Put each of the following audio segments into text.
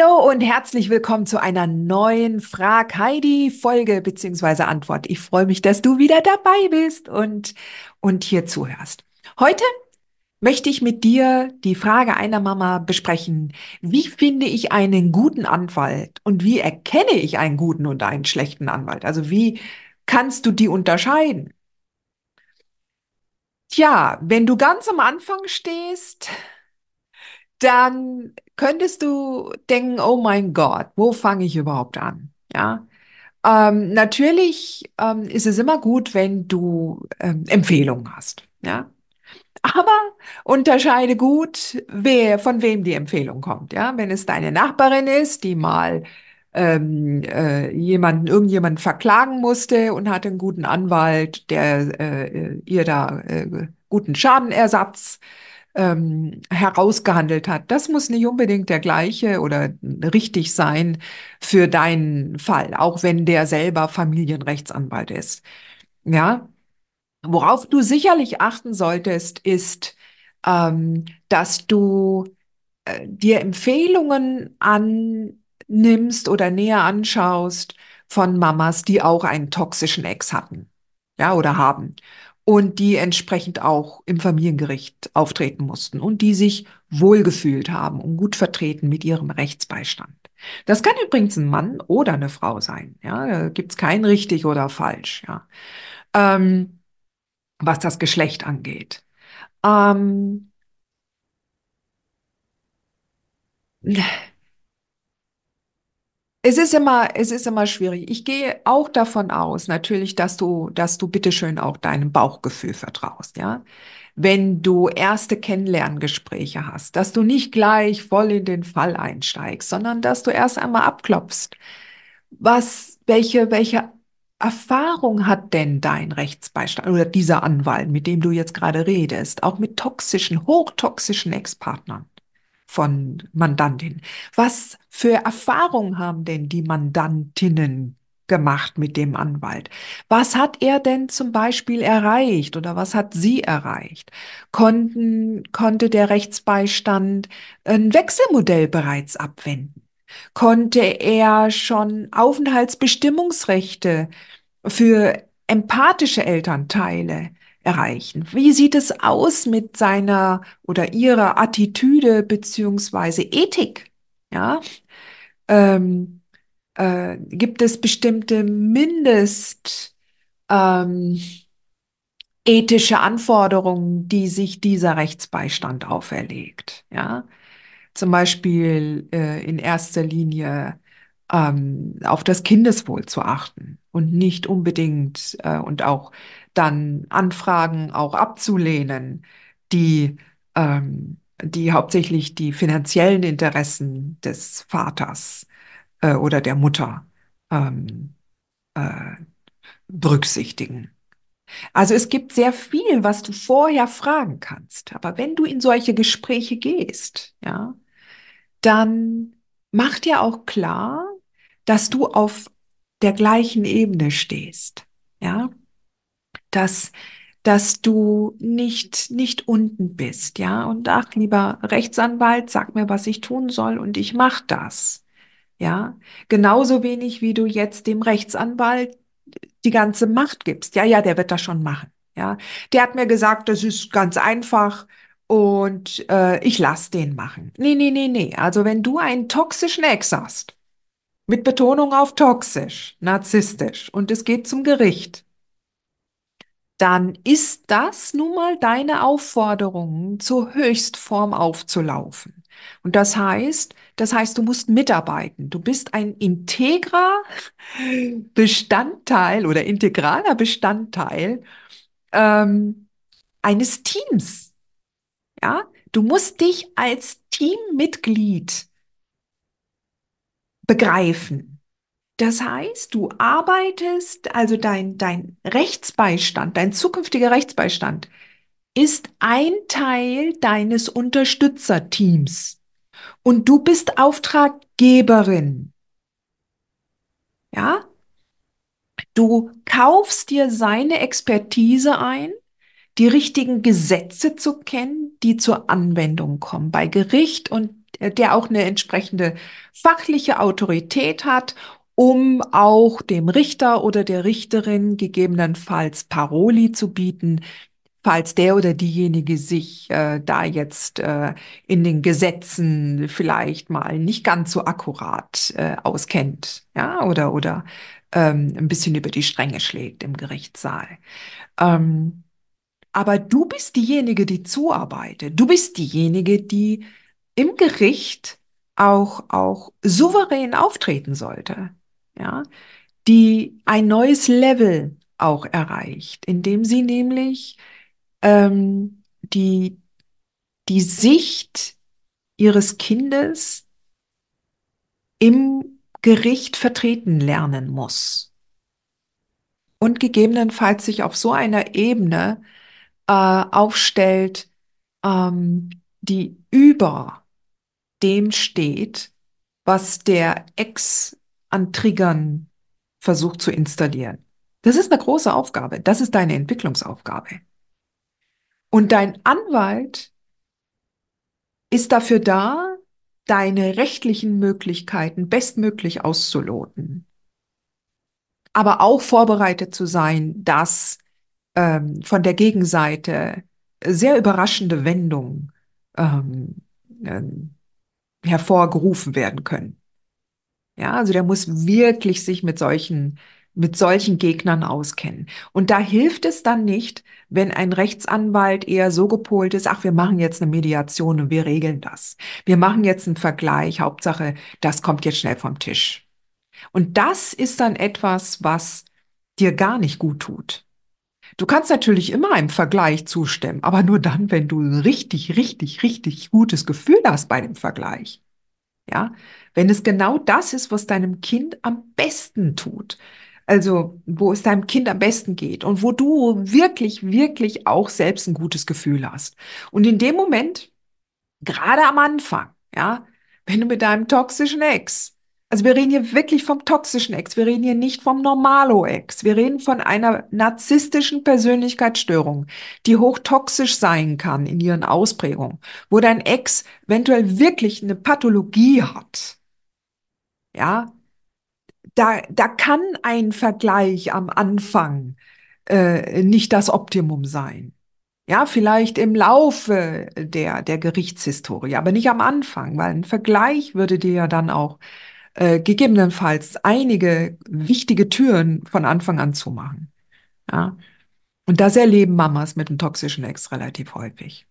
Hallo und herzlich willkommen zu einer neuen Frag Heidi Folge beziehungsweise Antwort. Ich freue mich, dass du wieder dabei bist und, und hier zuhörst. Heute möchte ich mit dir die Frage einer Mama besprechen. Wie finde ich einen guten Anwalt und wie erkenne ich einen guten und einen schlechten Anwalt? Also wie kannst du die unterscheiden? Tja, wenn du ganz am Anfang stehst, dann könntest du denken, oh mein Gott, wo fange ich überhaupt an? Ja. Ähm, natürlich ähm, ist es immer gut, wenn du ähm, Empfehlungen hast. Ja. Aber unterscheide gut, wer, von wem die Empfehlung kommt. Ja, wenn es deine Nachbarin ist, die mal ähm, äh, jemanden, irgendjemanden verklagen musste und hatte einen guten Anwalt, der äh, ihr da äh, guten Schadenersatz ähm, herausgehandelt hat. Das muss nicht unbedingt der gleiche oder richtig sein für deinen Fall, auch wenn der selber Familienrechtsanwalt ist. Ja, worauf du sicherlich achten solltest, ist, ähm, dass du äh, dir Empfehlungen annimmst oder näher anschaust von Mamas, die auch einen toxischen Ex hatten, ja, oder haben und die entsprechend auch im Familiengericht auftreten mussten und die sich wohlgefühlt haben und gut vertreten mit ihrem Rechtsbeistand. Das kann übrigens ein Mann oder eine Frau sein. Ja, da gibt's kein richtig oder falsch. Ja, ähm, was das Geschlecht angeht. Ähm, Es ist immer, es ist immer schwierig. Ich gehe auch davon aus, natürlich, dass du, dass du bitteschön auch deinem Bauchgefühl vertraust, ja. Wenn du erste Kennenlerngespräche hast, dass du nicht gleich voll in den Fall einsteigst, sondern dass du erst einmal abklopfst. Was, welche, welche Erfahrung hat denn dein Rechtsbeistand oder dieser Anwalt, mit dem du jetzt gerade redest, auch mit toxischen, hochtoxischen Ex-Partnern? Von Mandantinnen. Was für Erfahrungen haben denn die Mandantinnen gemacht mit dem Anwalt? Was hat er denn zum Beispiel erreicht oder was hat sie erreicht? Konnten, konnte der Rechtsbeistand ein Wechselmodell bereits abwenden? Konnte er schon Aufenthaltsbestimmungsrechte für empathische Elternteile erreichen? Wie sieht es aus mit seiner oder ihrer Attitüde beziehungsweise Ethik? Ja, ähm, äh, gibt es bestimmte Mindest ähm, ethische Anforderungen, die sich dieser Rechtsbeistand auferlegt? Ja, zum Beispiel äh, in erster Linie ähm, auf das Kindeswohl zu achten und nicht unbedingt äh, und auch dann Anfragen auch abzulehnen, die, ähm, die hauptsächlich die finanziellen Interessen des Vaters äh, oder der Mutter ähm, äh, berücksichtigen. Also es gibt sehr viel, was du vorher fragen kannst. Aber wenn du in solche Gespräche gehst, ja, dann mach dir auch klar, dass du auf der gleichen Ebene stehst. Ja, dass, dass du nicht, nicht unten bist, ja. Und ach, lieber Rechtsanwalt, sag mir, was ich tun soll und ich mach das. Ja, genauso wenig wie du jetzt dem Rechtsanwalt die ganze Macht gibst. Ja, ja, der wird das schon machen. Ja, der hat mir gesagt, das ist ganz einfach und äh, ich lass den machen. Nee, nee, nee, nee. Also wenn du einen toxischen Ex hast, mit Betonung auf toxisch, narzisstisch und es geht zum Gericht, dann ist das nun mal deine Aufforderung, zur Höchstform aufzulaufen. Und das heißt, das heißt, du musst mitarbeiten. Du bist ein integrer Bestandteil oder integraler Bestandteil ähm, eines Teams. Ja, du musst dich als Teammitglied begreifen. Das heißt, du arbeitest, also dein, dein Rechtsbeistand, dein zukünftiger Rechtsbeistand ist ein Teil deines Unterstützerteams und du bist Auftraggeberin. Ja? Du kaufst dir seine Expertise ein, die richtigen Gesetze zu kennen, die zur Anwendung kommen bei Gericht und äh, der auch eine entsprechende fachliche Autorität hat, um auch dem Richter oder der Richterin gegebenenfalls Paroli zu bieten, falls der oder diejenige sich äh, da jetzt äh, in den Gesetzen vielleicht mal nicht ganz so akkurat äh, auskennt, ja, oder oder ähm, ein bisschen über die Stränge schlägt im Gerichtssaal. Ähm, aber du bist diejenige, die zuarbeitet. Du bist diejenige, die im Gericht auch auch souverän auftreten sollte, ja, die ein neues Level auch erreicht, indem sie nämlich ähm, die, die Sicht ihres Kindes im Gericht vertreten lernen muss. Und gegebenenfalls sich auf so einer Ebene äh, aufstellt, ähm, die über dem steht, was der Ex an Triggern versucht zu installieren. Das ist eine große Aufgabe. Das ist deine Entwicklungsaufgabe. Und dein Anwalt ist dafür da, deine rechtlichen Möglichkeiten bestmöglich auszuloten. Aber auch vorbereitet zu sein, dass ähm, von der Gegenseite sehr überraschende Wendungen ähm, äh, hervorgerufen werden können. Ja, also der muss wirklich sich mit solchen mit solchen Gegnern auskennen. Und da hilft es dann nicht, wenn ein Rechtsanwalt eher so gepolt ist, ach, wir machen jetzt eine Mediation und wir regeln das. Wir machen jetzt einen Vergleich, Hauptsache, das kommt jetzt schnell vom Tisch. Und das ist dann etwas, was dir gar nicht gut tut. Du kannst natürlich immer einem Vergleich zustimmen, aber nur dann, wenn du ein richtig, richtig, richtig gutes Gefühl hast bei dem Vergleich. Ja, wenn es genau das ist, was deinem Kind am besten tut, also, wo es deinem Kind am besten geht und wo du wirklich, wirklich auch selbst ein gutes Gefühl hast. Und in dem Moment, gerade am Anfang, ja, wenn du mit deinem toxischen Ex, also wir reden hier wirklich vom toxischen Ex, wir reden hier nicht vom Normalo-Ex, wir reden von einer narzisstischen Persönlichkeitsstörung, die hochtoxisch sein kann in ihren Ausprägungen, wo dein Ex eventuell wirklich eine Pathologie hat. Ja, da, da kann ein Vergleich am Anfang äh, nicht das Optimum sein. Ja, vielleicht im Laufe der, der Gerichtshistorie, aber nicht am Anfang, weil ein Vergleich würde dir ja dann auch äh, gegebenenfalls einige wichtige Türen von Anfang an zumachen. Ja. Und das erleben Mamas mit einem toxischen Ex relativ häufig.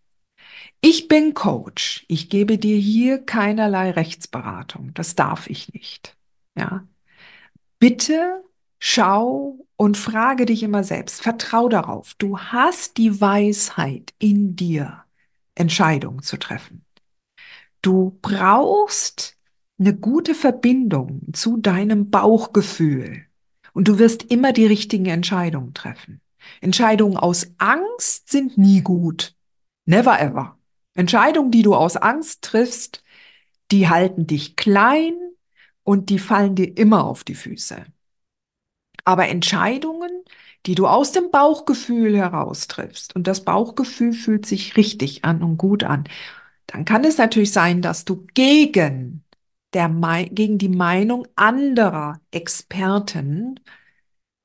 Ich bin Coach. Ich gebe dir hier keinerlei Rechtsberatung. Das darf ich nicht. Ja. Bitte schau und frage dich immer selbst, vertrau darauf, du hast die Weisheit in dir, Entscheidungen zu treffen. Du brauchst eine gute Verbindung zu deinem Bauchgefühl und du wirst immer die richtigen Entscheidungen treffen. Entscheidungen aus Angst sind nie gut. Never ever. Entscheidungen, die du aus Angst triffst, die halten dich klein, und die fallen dir immer auf die Füße. Aber Entscheidungen, die du aus dem Bauchgefühl heraus triffst und das Bauchgefühl fühlt sich richtig an und gut an, dann kann es natürlich sein, dass du gegen der, gegen die Meinung anderer Experten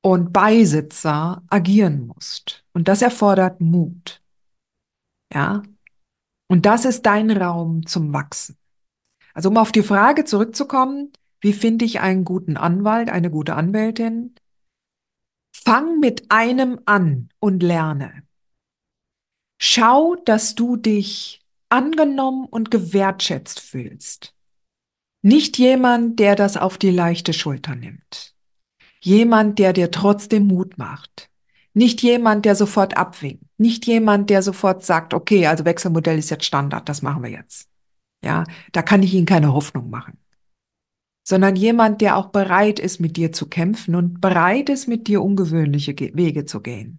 und Beisitzer agieren musst. Und das erfordert Mut. Ja. Und das ist dein Raum zum Wachsen. Also um auf die Frage zurückzukommen, wie finde ich einen guten Anwalt, eine gute Anwältin? Fang mit einem an und lerne. Schau, dass du dich angenommen und gewertschätzt fühlst. Nicht jemand, der das auf die leichte Schulter nimmt. Jemand, der dir trotzdem Mut macht. Nicht jemand, der sofort abwinkt. Nicht jemand, der sofort sagt, okay, also Wechselmodell ist jetzt Standard, das machen wir jetzt. Ja, da kann ich Ihnen keine Hoffnung machen. Sondern jemand, der auch bereit ist, mit dir zu kämpfen und bereit ist, mit dir ungewöhnliche Wege zu gehen.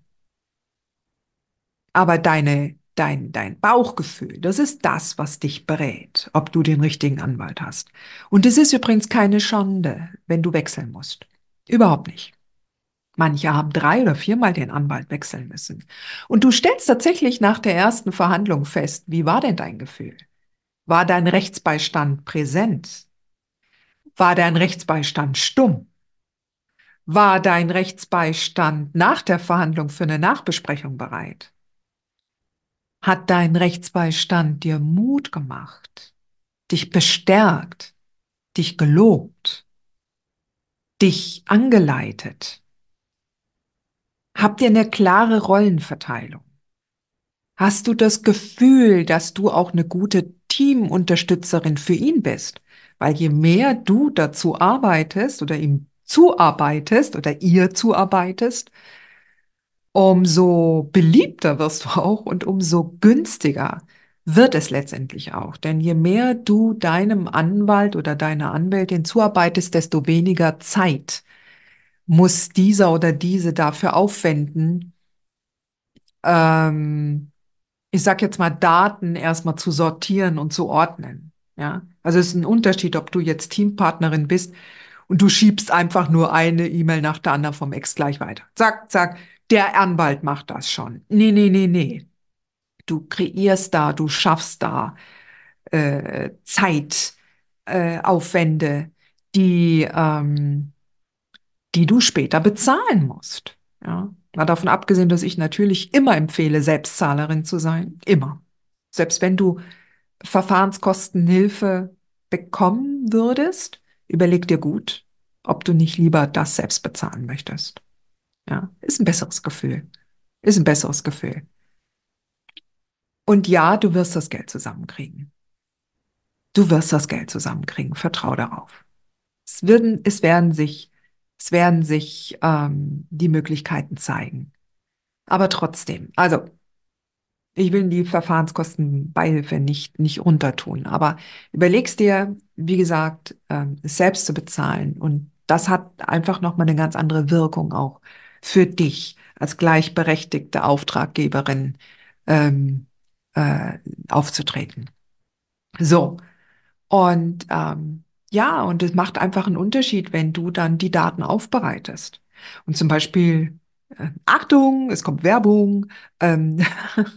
Aber deine, dein, dein Bauchgefühl, das ist das, was dich berät, ob du den richtigen Anwalt hast. Und es ist übrigens keine Schande, wenn du wechseln musst. Überhaupt nicht. Manche haben drei oder viermal den Anwalt wechseln müssen. Und du stellst tatsächlich nach der ersten Verhandlung fest, wie war denn dein Gefühl? War dein Rechtsbeistand präsent? War dein Rechtsbeistand stumm? War dein Rechtsbeistand nach der Verhandlung für eine Nachbesprechung bereit? Hat dein Rechtsbeistand dir Mut gemacht, dich bestärkt, dich gelobt, dich angeleitet? Habt ihr eine klare Rollenverteilung? Hast du das Gefühl, dass du auch eine gute Teamunterstützerin für ihn bist? Weil je mehr du dazu arbeitest oder ihm zuarbeitest oder ihr zuarbeitest, umso beliebter wirst du auch und umso günstiger wird es letztendlich auch. Denn je mehr du deinem Anwalt oder deiner Anwältin zuarbeitest, desto weniger Zeit muss dieser oder diese dafür aufwenden, ähm, ich sag jetzt mal, Daten erstmal zu sortieren und zu ordnen. Ja, also es ist ein Unterschied, ob du jetzt Teampartnerin bist und du schiebst einfach nur eine E-Mail nach der anderen vom Ex gleich weiter. Zack, zack, der Anwalt macht das schon. Nee, nee, nee, nee. Du kreierst da, du schaffst da äh, Zeitaufwände, äh, die ähm, die du später bezahlen musst. Ja, mal davon abgesehen, dass ich natürlich immer empfehle, Selbstzahlerin zu sein. Immer. Selbst wenn du Verfahrenskostenhilfe bekommen würdest, überleg dir gut, ob du nicht lieber das selbst bezahlen möchtest. Ja, ist ein besseres Gefühl. Ist ein besseres Gefühl. Und ja, du wirst das Geld zusammenkriegen. Du wirst das Geld zusammenkriegen. Vertrau darauf. Es werden, es werden sich es werden sich ähm, die Möglichkeiten zeigen. Aber trotzdem, also ich will die Verfahrenskostenbeihilfe nicht, nicht runtertun, aber überlegst dir, wie gesagt, ähm, es selbst zu bezahlen. Und das hat einfach nochmal eine ganz andere Wirkung auch für dich als gleichberechtigte Auftraggeberin ähm, äh, aufzutreten. So, und ähm, ja, und es macht einfach einen Unterschied, wenn du dann die Daten aufbereitest. Und zum Beispiel, äh, Achtung, es kommt Werbung, ähm,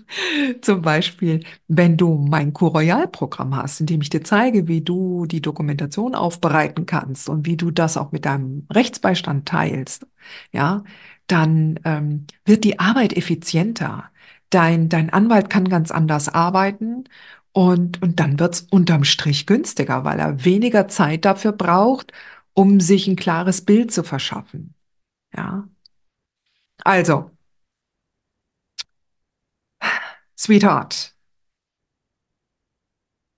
zum Beispiel, wenn du mein Q-Royal-Programm hast, in dem ich dir zeige, wie du die Dokumentation aufbereiten kannst und wie du das auch mit deinem Rechtsbeistand teilst, ja, dann ähm, wird die Arbeit effizienter. Dein, dein Anwalt kann ganz anders arbeiten und, und dann wird's unterm Strich günstiger, weil er weniger Zeit dafür braucht, um sich ein klares Bild zu verschaffen. Ja. Also, Sweetheart,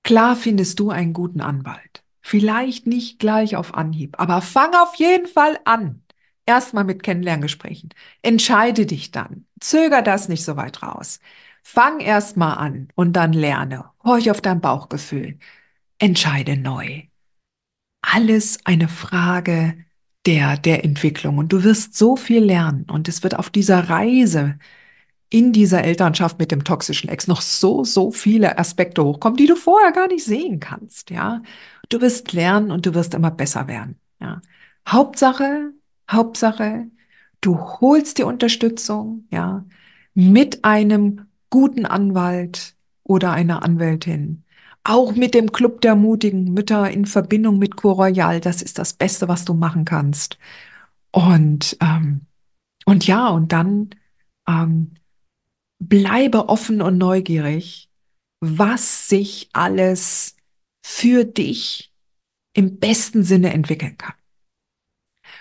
klar findest du einen guten Anwalt. Vielleicht nicht gleich auf Anhieb, aber fang auf jeden Fall an. Erstmal mit Kennenlerngesprächen. Entscheide dich dann. Zöger das nicht so weit raus. Fang erst mal an und dann lerne. Horch auf dein Bauchgefühl. Entscheide neu. Alles eine Frage der, der Entwicklung. Und du wirst so viel lernen. Und es wird auf dieser Reise in dieser Elternschaft mit dem toxischen Ex noch so, so viele Aspekte hochkommen, die du vorher gar nicht sehen kannst. Ja, du wirst lernen und du wirst immer besser werden. Ja, Hauptsache, Hauptsache, du holst die Unterstützung. Ja, mit einem guten Anwalt oder einer Anwältin. Auch mit dem Club der mutigen Mütter in Verbindung mit Co Royal, das ist das Beste, was du machen kannst. Und, ähm, und ja, und dann ähm, bleibe offen und neugierig, was sich alles für dich im besten Sinne entwickeln kann.